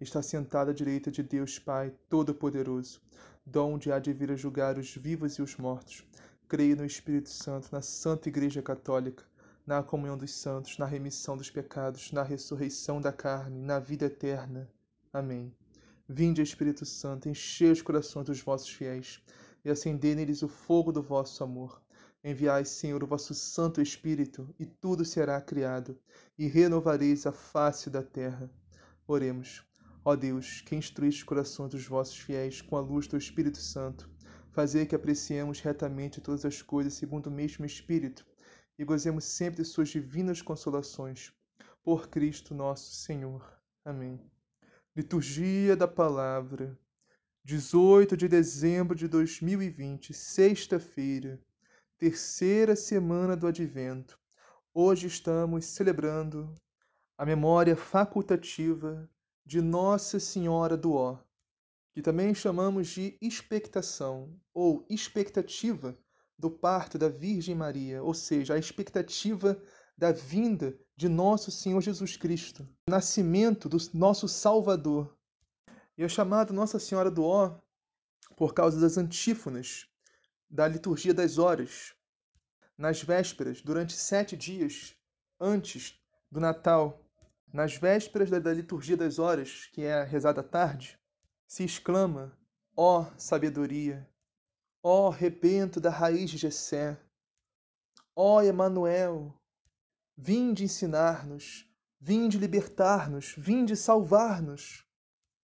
está sentado à direita de Deus Pai Todo-Poderoso, donde há de vir a julgar os vivos e os mortos. Creio no Espírito Santo, na Santa Igreja Católica, na comunhão dos santos, na remissão dos pecados, na ressurreição da carne, na vida eterna. Amém. Vinde, Espírito Santo, enchei os corações dos vossos fiéis e acendei neles o fogo do vosso amor. Enviai, Senhor, o vosso Santo Espírito, e tudo será criado, e renovareis a face da terra. Oremos. Ó Deus, que instruíste os corações dos vossos fiéis com a luz do Espírito Santo, fazei que apreciemos retamente todas as coisas segundo o mesmo Espírito, e gozemos sempre de suas divinas consolações. Por Cristo nosso Senhor. Amém. Liturgia da Palavra, 18 de dezembro de 2020, sexta-feira terceira semana do Advento. Hoje estamos celebrando a memória facultativa de Nossa Senhora do Ó, que também chamamos de expectação ou expectativa do parto da Virgem Maria, ou seja, a expectativa da vinda de nosso Senhor Jesus Cristo, o nascimento do nosso Salvador. E é chamado Nossa Senhora do Ó por causa das antífonas da liturgia das horas. Nas vésperas, durante sete dias antes do Natal, nas vésperas da, liturgia das horas, que é rezada à tarde, se exclama: Ó oh, sabedoria, ó oh, rebento da raiz de Jessé, ó oh, Emanuel, vinde ensinar-nos, vinde libertar-nos, vinde salvar-nos.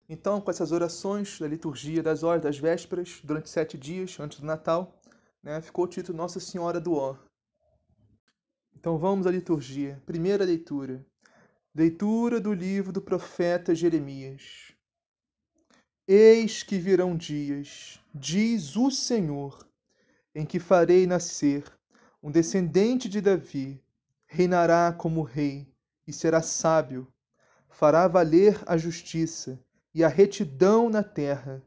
Então, com essas orações da liturgia das horas das vésperas, durante sete dias antes do Natal, né, ficou o título Nossa Senhora do Ó. Então vamos à liturgia. Primeira leitura. Leitura do livro do profeta Jeremias. Eis que virão dias, diz o Senhor, em que farei nascer um descendente de Davi, reinará como rei e será sábio, fará valer a justiça e a retidão na terra.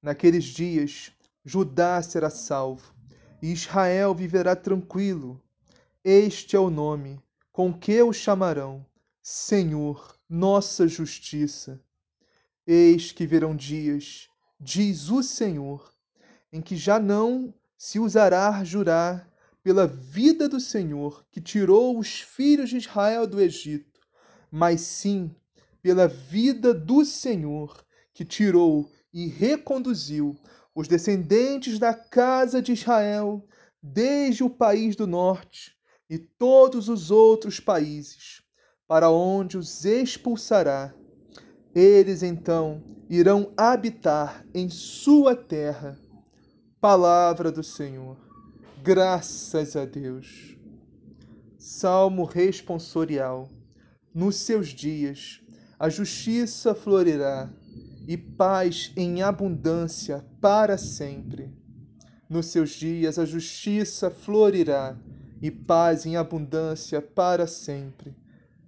Naqueles dias, Judá será salvo, e Israel viverá tranquilo. Este é o nome com que o chamarão: Senhor, nossa justiça. Eis que virão dias, diz o Senhor, em que já não se usará jurar pela vida do Senhor, que tirou os filhos de Israel do Egito, mas sim pela vida do Senhor, que tirou e reconduziu os descendentes da casa de Israel desde o país do norte e todos os outros países, para onde os expulsará. Eles então irão habitar em sua terra. Palavra do Senhor. Graças a Deus. Salmo responsorial. Nos seus dias a justiça florirá e paz em abundância para sempre. Nos seus dias a justiça florirá e paz em abundância para sempre.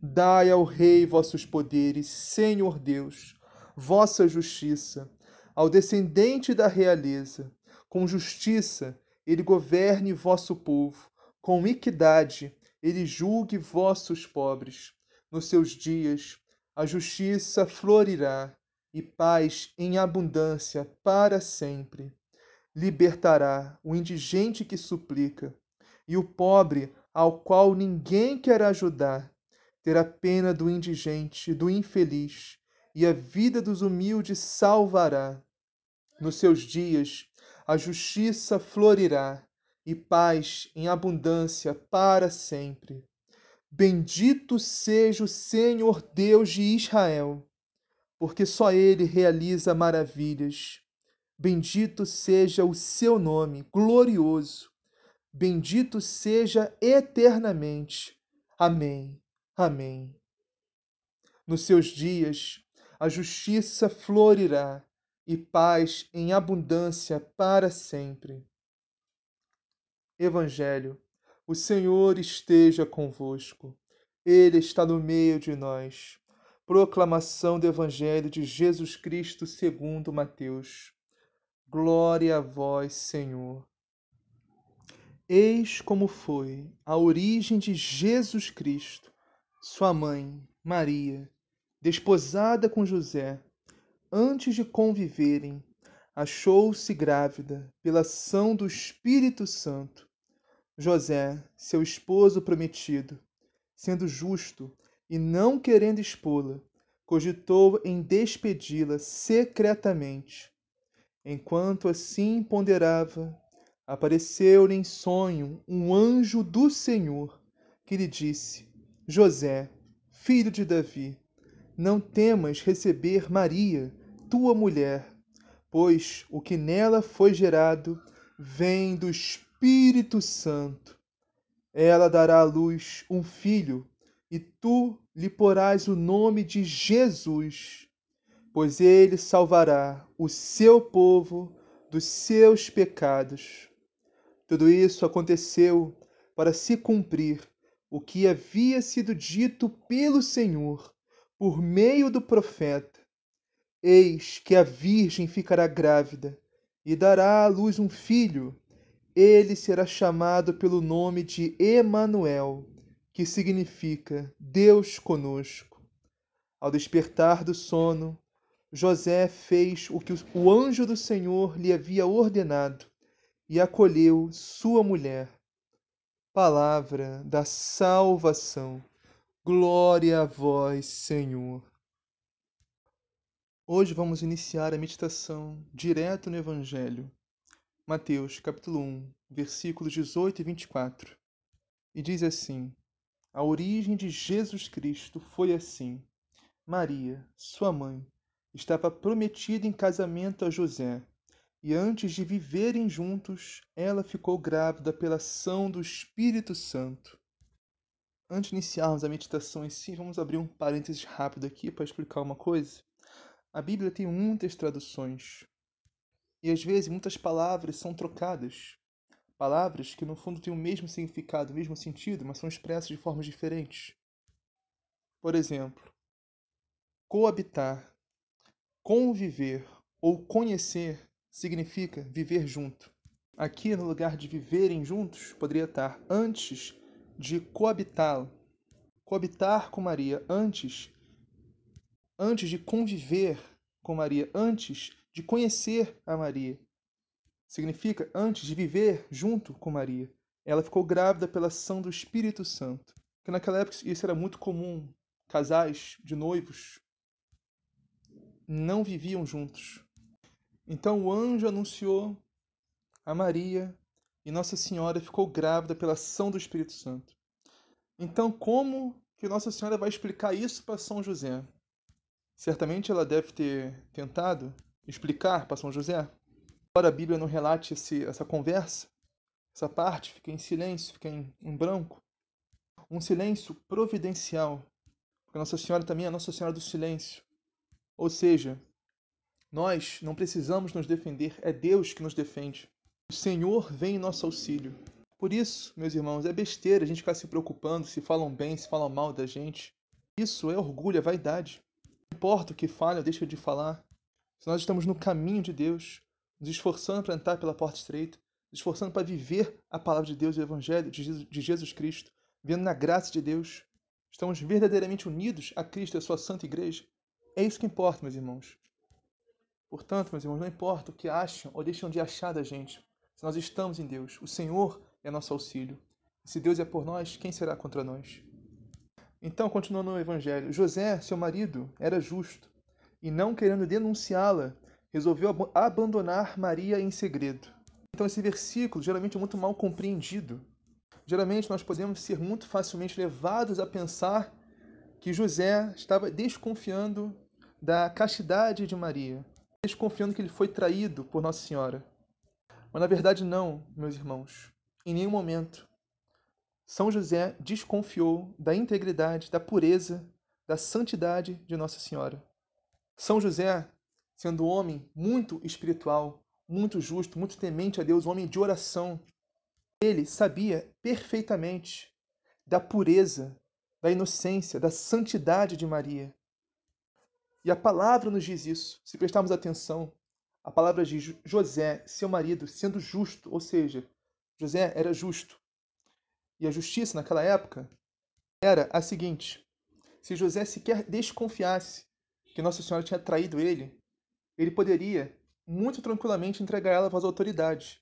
Dai ao Rei vossos poderes, Senhor Deus, vossa justiça, ao descendente da realeza. Com justiça ele governe vosso povo, com equidade ele julgue vossos pobres. Nos seus dias a justiça florirá e paz em abundância para sempre. Libertará o indigente que suplica, e o pobre ao qual ninguém quer ajudar. Terá pena do indigente, do infeliz, e a vida dos humildes salvará. Nos seus dias a justiça florirá, e paz em abundância para sempre. Bendito seja o Senhor Deus de Israel, porque só Ele realiza maravilhas. Bendito seja o seu nome, glorioso. Bendito seja eternamente. Amém. Amém. Nos seus dias, a justiça florirá e paz em abundância para sempre. Evangelho, o Senhor esteja convosco, Ele está no meio de nós. Proclamação do Evangelho de Jesus Cristo segundo Mateus. Glória a vós, Senhor. Eis como foi a origem de Jesus Cristo, sua mãe, Maria, desposada com José, antes de conviverem, achou-se grávida pela ação do Espírito Santo. José, seu esposo prometido, sendo justo e não querendo expô-la, cogitou em despedi-la secretamente. Enquanto assim ponderava, apareceu-lhe em sonho um anjo do Senhor que lhe disse: José, filho de Davi, não temas receber Maria, tua mulher, pois o que nela foi gerado vem do Espírito Santo. Ela dará à luz um filho, e tu lhe porás o nome de Jesus, pois ele salvará o seu povo dos seus pecados. Tudo isso aconteceu para se cumprir o que havia sido dito pelo Senhor por meio do profeta: Eis que a virgem ficará grávida e dará à luz um filho. Ele será chamado pelo nome de Emanuel, que significa Deus conosco. Ao despertar do sono, José fez o que o anjo do Senhor lhe havia ordenado e acolheu sua mulher. Palavra da salvação. Glória a vós, Senhor. Hoje vamos iniciar a meditação direto no Evangelho. Mateus, capítulo 1, versículos 18 e 24. E diz assim: A origem de Jesus Cristo foi assim: Maria, sua mãe, estava prometida em casamento a José, e antes de viverem juntos, ela ficou grávida pela ação do Espírito Santo. Antes de iniciarmos a meditação em si, vamos abrir um parênteses rápido aqui para explicar uma coisa. A Bíblia tem muitas traduções. E às vezes muitas palavras são trocadas. Palavras que no fundo têm o mesmo significado, o mesmo sentido, mas são expressas de formas diferentes. Por exemplo, coabitar, conviver ou conhecer significa viver junto. Aqui, no lugar de viverem juntos, poderia estar antes de coabitá-lo, coabitar com Maria antes, antes de conviver com Maria, antes de conhecer a Maria. Significa antes de viver junto com Maria. Ela ficou grávida pela ação do Espírito Santo. Porque naquela época isso era muito comum. Casais de noivos não viviam juntos. Então o anjo anunciou a Maria e Nossa Senhora ficou grávida pela ação do Espírito Santo. Então, como que Nossa Senhora vai explicar isso para São José? Certamente ela deve ter tentado explicar para São José. Embora a Bíblia não relate esse, essa conversa, essa parte fica em silêncio, fica em, em branco. Um silêncio providencial, porque Nossa Senhora também é Nossa Senhora do Silêncio. Ou seja, nós não precisamos nos defender, é Deus que nos defende. O Senhor vem em nosso auxílio. Por isso, meus irmãos, é besteira a gente ficar se preocupando se falam bem, se falam mal da gente. Isso é orgulho, é vaidade. Não importa o que fale ou deixa de falar. Se nós estamos no caminho de Deus, nos esforçando para entrar pela porta estreita, nos esforçando para viver a palavra de Deus, o Evangelho de Jesus Cristo, vivendo na graça de Deus, estamos verdadeiramente unidos a Cristo e a sua santa igreja. É isso que importa, meus irmãos. Portanto, meus irmãos, não importa o que acham ou deixam de achar da gente, se nós estamos em Deus, o Senhor é nosso auxílio. Se Deus é por nós, quem será contra nós? Então, continuando no Evangelho, José, seu marido, era justo e, não querendo denunciá-la, resolveu ab abandonar Maria em segredo. Então, esse versículo geralmente é muito mal compreendido. Geralmente, nós podemos ser muito facilmente levados a pensar que José estava desconfiando da castidade de Maria, desconfiando que ele foi traído por Nossa Senhora. Mas na verdade, não, meus irmãos. Em nenhum momento. São José desconfiou da integridade, da pureza, da santidade de Nossa Senhora. São José, sendo um homem muito espiritual, muito justo, muito temente a Deus, um homem de oração, ele sabia perfeitamente da pureza, da inocência, da santidade de Maria. E a palavra nos diz isso. Se prestarmos atenção, a palavra diz José, seu marido, sendo justo, ou seja, José era justo. E a justiça naquela época era a seguinte: se José sequer desconfiasse que Nossa Senhora tinha traído ele, ele poderia muito tranquilamente entregar ela as autoridades.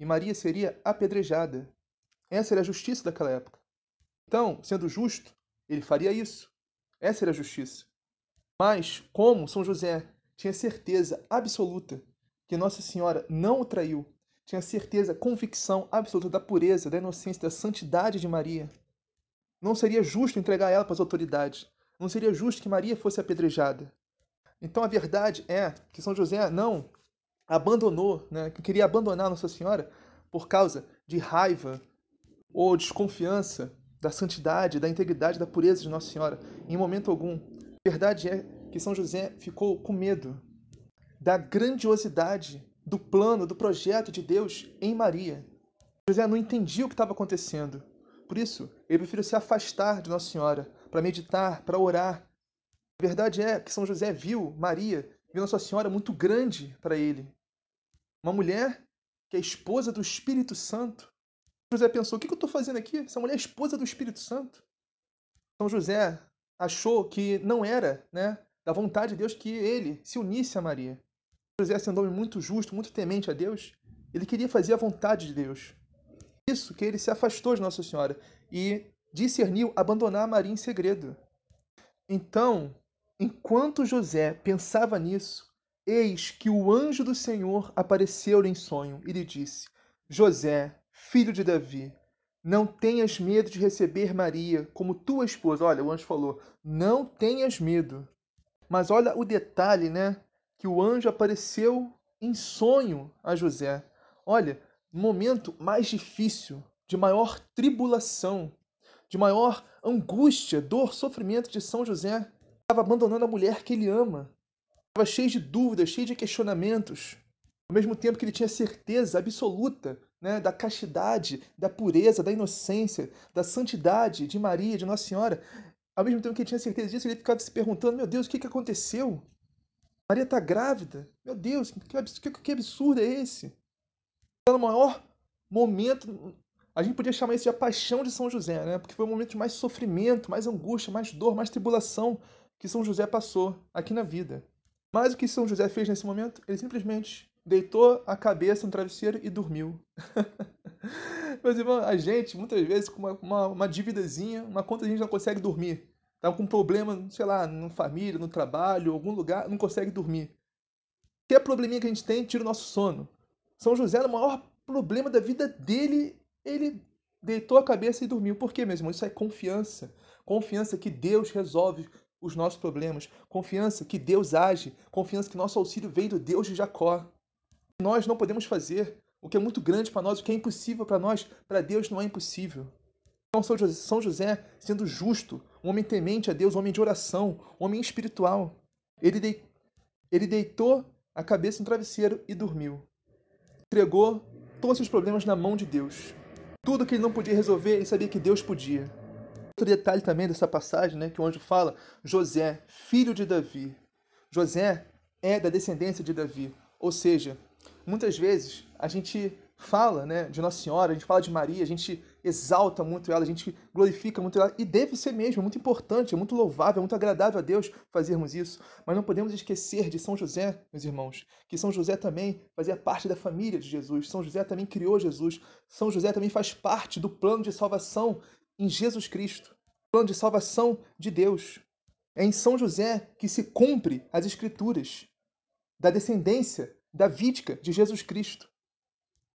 E Maria seria apedrejada. Essa era a justiça daquela época. Então, sendo justo, ele faria isso. Essa era a justiça. Mas, como São José tinha certeza absoluta que Nossa Senhora não o traiu, tinha certeza, convicção absoluta da pureza, da inocência, da santidade de Maria, não seria justo entregar ela para as autoridades. Não seria justo que Maria fosse apedrejada. Então a verdade é que São José não abandonou, né, que queria abandonar Nossa Senhora por causa de raiva ou desconfiança da santidade, da integridade, da pureza de Nossa Senhora, em momento algum. A verdade é que São José ficou com medo da grandiosidade do plano, do projeto de Deus em Maria. José não entendia o que estava acontecendo. Por isso, ele preferiu se afastar de Nossa Senhora para meditar, para orar. A verdade é que São José viu Maria, viu Nossa Senhora muito grande para ele. Uma mulher que é esposa do Espírito Santo. José pensou: o que eu estou fazendo aqui? Essa mulher é esposa do Espírito Santo. São José achou que não era né, da vontade de Deus que ele se unisse a Maria. José, sendo um homem muito justo, muito temente a Deus, ele queria fazer a vontade de Deus isso que ele se afastou de Nossa Senhora e discerniu abandonar Maria em segredo. Então, enquanto José pensava nisso, eis que o anjo do Senhor apareceu-lhe em sonho e lhe disse: José, filho de Davi, não tenhas medo de receber Maria como tua esposa. Olha, o anjo falou: não tenhas medo. Mas olha o detalhe, né? Que o anjo apareceu em sonho a José. Olha, momento mais difícil, de maior tribulação, de maior angústia, dor, sofrimento de São José, estava abandonando a mulher que ele ama. Estava cheio de dúvidas, cheio de questionamentos. Ao mesmo tempo que ele tinha certeza absoluta né, da castidade, da pureza, da inocência, da santidade de Maria, de Nossa Senhora, ao mesmo tempo que ele tinha certeza disso, ele ficava se perguntando: meu Deus, o que, que aconteceu? Maria está grávida? Meu Deus, que, que absurdo é esse? no maior momento, a gente podia chamar isso de a paixão de São José, né? Porque foi o momento de mais sofrimento, mais angústia, mais dor, mais tribulação que São José passou aqui na vida. Mas o que São José fez nesse momento? Ele simplesmente deitou a cabeça no travesseiro e dormiu. Meus irmãos, a gente, muitas vezes, com uma, uma, uma dívidazinha, uma conta a gente não consegue dormir. Tá com um problema, sei lá, na família, no trabalho, algum lugar, não consegue dormir. Que probleminha que a gente tem, tira o nosso sono. São José, no maior problema da vida dele, ele deitou a cabeça e dormiu. Por quê, meu irmão? Isso é confiança. Confiança que Deus resolve os nossos problemas. Confiança que Deus age. Confiança que nosso auxílio vem do Deus de Jacó. Nós não podemos fazer o que é muito grande para nós, o que é impossível para nós, para Deus não é impossível. Então, São José, sendo justo, um homem temente a Deus, um homem de oração, um homem espiritual, ele, de... ele deitou a cabeça no travesseiro e dormiu entregou todos os problemas na mão de Deus. Tudo que ele não podia resolver, ele sabia que Deus podia. Outro detalhe também dessa passagem, né, que o anjo fala, José, filho de Davi. José é da descendência de Davi. Ou seja, muitas vezes a gente fala né, de Nossa Senhora, a gente fala de Maria, a gente exalta muito ela, a gente glorifica muito ela, e deve ser mesmo, é muito importante, é muito louvável, é muito agradável a Deus fazermos isso. Mas não podemos esquecer de São José, meus irmãos, que São José também fazia parte da família de Jesus, São José também criou Jesus, São José também faz parte do plano de salvação em Jesus Cristo, plano de salvação de Deus. É em São José que se cumpre as Escrituras da descendência davídica de Jesus Cristo.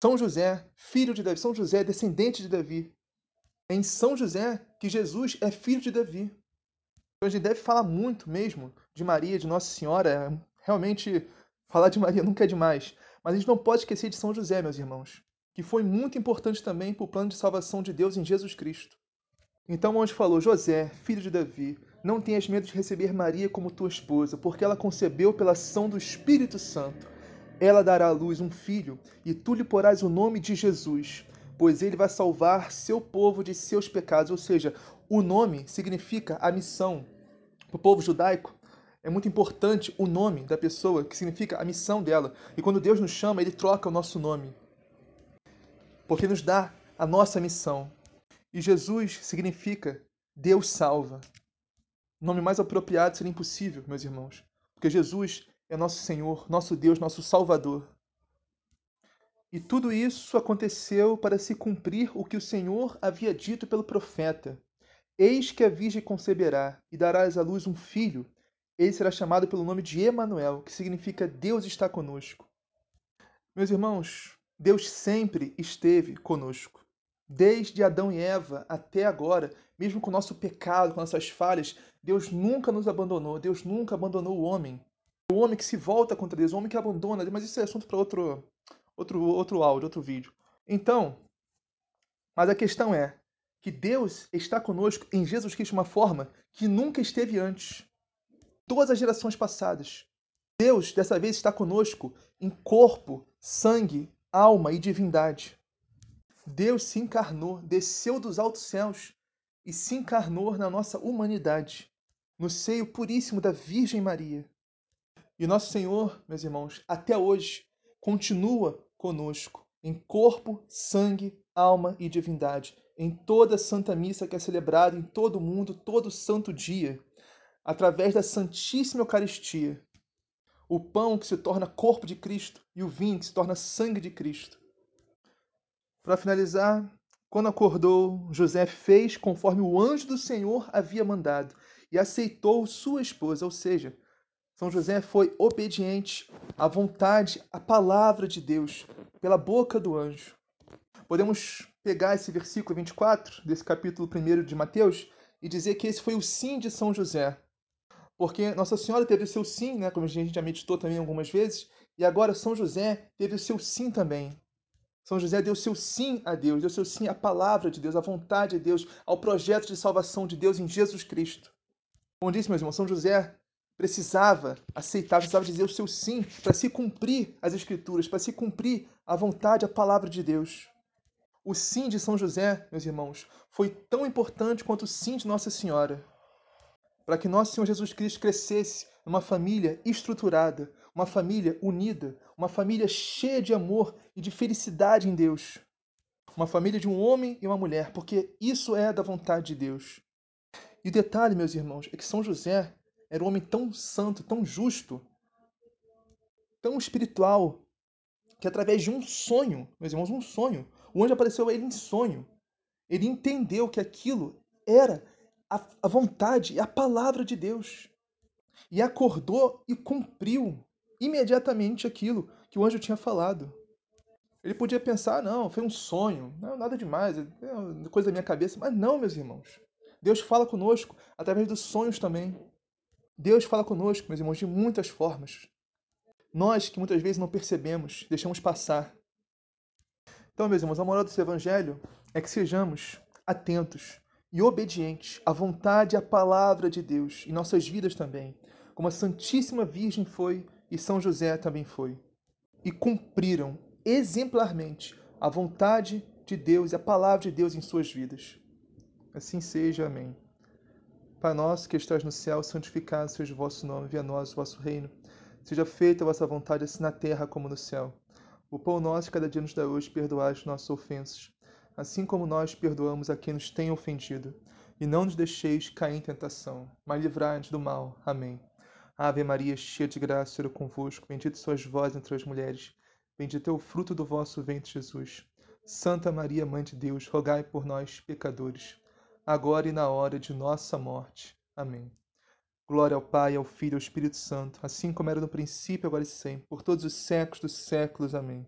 São José, filho de Davi, São José, descendente de Davi. É em São José que Jesus é filho de Davi. Então a gente deve falar muito mesmo de Maria, de Nossa Senhora. Realmente, falar de Maria nunca é demais. Mas a gente não pode esquecer de São José, meus irmãos, que foi muito importante também para o plano de salvação de Deus em Jesus Cristo. Então o anjo falou: José, filho de Davi, Não tenhas medo de receber Maria como tua esposa, porque ela concebeu pela ação do Espírito Santo. Ela dará à luz um filho, e tu lhe porás o nome de Jesus, pois ele vai salvar seu povo de seus pecados. Ou seja, o nome significa a missão. Para o povo judaico, é muito importante o nome da pessoa, que significa a missão dela. E quando Deus nos chama, ele troca o nosso nome, porque nos dá a nossa missão. E Jesus significa Deus salva. O nome mais apropriado seria impossível, meus irmãos, porque Jesus é nosso Senhor, nosso Deus, nosso Salvador. E tudo isso aconteceu para se cumprir o que o Senhor havia dito pelo profeta: Eis que a virgem conceberá e darás à luz um filho. Ele será chamado pelo nome de Emanuel, que significa Deus está conosco. Meus irmãos, Deus sempre esteve conosco. Desde Adão e Eva até agora, mesmo com o nosso pecado, com nossas falhas, Deus nunca nos abandonou, Deus nunca abandonou o homem. O homem que se volta contra Deus, o homem que abandona, mas isso é assunto para outro, outro, outro áudio, outro vídeo. Então, mas a questão é que Deus está conosco em Jesus Cristo de uma forma que nunca esteve antes. Todas as gerações passadas. Deus, dessa vez, está conosco em corpo, sangue, alma e divindade. Deus se encarnou, desceu dos altos céus e se encarnou na nossa humanidade, no seio puríssimo da Virgem Maria. E nosso Senhor, meus irmãos, até hoje continua conosco em corpo, sangue, alma e divindade, em toda Santa Missa que é celebrada em todo o mundo, todo santo dia, através da Santíssima Eucaristia. O pão que se torna corpo de Cristo e o vinho que se torna sangue de Cristo. Para finalizar, quando acordou, José fez conforme o anjo do Senhor havia mandado e aceitou sua esposa, ou seja, são José foi obediente à vontade, à palavra de Deus, pela boca do anjo. Podemos pegar esse versículo 24 desse capítulo 1 de Mateus e dizer que esse foi o sim de São José. Porque Nossa Senhora teve o seu sim, né, como a gente já meditou também algumas vezes, e agora São José teve o seu sim também. São José deu seu sim a Deus, deu seu sim à palavra de Deus, à vontade de Deus, ao projeto de salvação de Deus em Jesus Cristo. Como disse, meus irmãos, São José precisava aceitar, precisava dizer o seu sim para se cumprir as Escrituras, para se cumprir a vontade, a palavra de Deus. O sim de São José, meus irmãos, foi tão importante quanto o sim de Nossa Senhora, para que nosso Senhor Jesus Cristo crescesse numa família estruturada, uma família unida, uma família cheia de amor e de felicidade em Deus. Uma família de um homem e uma mulher, porque isso é da vontade de Deus. E o detalhe, meus irmãos, é que São José era um homem tão santo, tão justo, tão espiritual, que através de um sonho, meus irmãos, um sonho, o anjo apareceu a ele em sonho. Ele entendeu que aquilo era a, a vontade e a palavra de Deus. E acordou e cumpriu imediatamente aquilo que o anjo tinha falado. Ele podia pensar, não, foi um sonho, não, nada demais, é coisa da minha cabeça. Mas não, meus irmãos. Deus fala conosco através dos sonhos também. Deus fala conosco, meus irmãos, de muitas formas. Nós que muitas vezes não percebemos, deixamos passar. Então, meus irmãos, a moral desse evangelho é que sejamos atentos e obedientes à vontade e à palavra de Deus em nossas vidas também, como a Santíssima Virgem foi e São José também foi. E cumpriram exemplarmente a vontade de Deus e a palavra de Deus em suas vidas. Assim seja. Amém. Pai nosso que estás no céu, santificado seja o vosso nome, venha a nós o vosso reino. Seja feita a vossa vontade, assim na terra como no céu. O pão nosso cada dia nos dá hoje, perdoai as nossas ofensas, assim como nós perdoamos a quem nos tem ofendido. E não nos deixeis cair em tentação, mas livrai-nos do mal. Amém. Ave Maria, cheia de graça, Senhor é convosco, bendita sois vós entre as mulheres, bendito é o fruto do vosso ventre, Jesus. Santa Maria, Mãe de Deus, rogai por nós, pecadores, agora e na hora de nossa morte. Amém. Glória ao Pai, ao Filho e ao Espírito Santo, assim como era no princípio, agora e sempre, por todos os séculos dos séculos. Amém.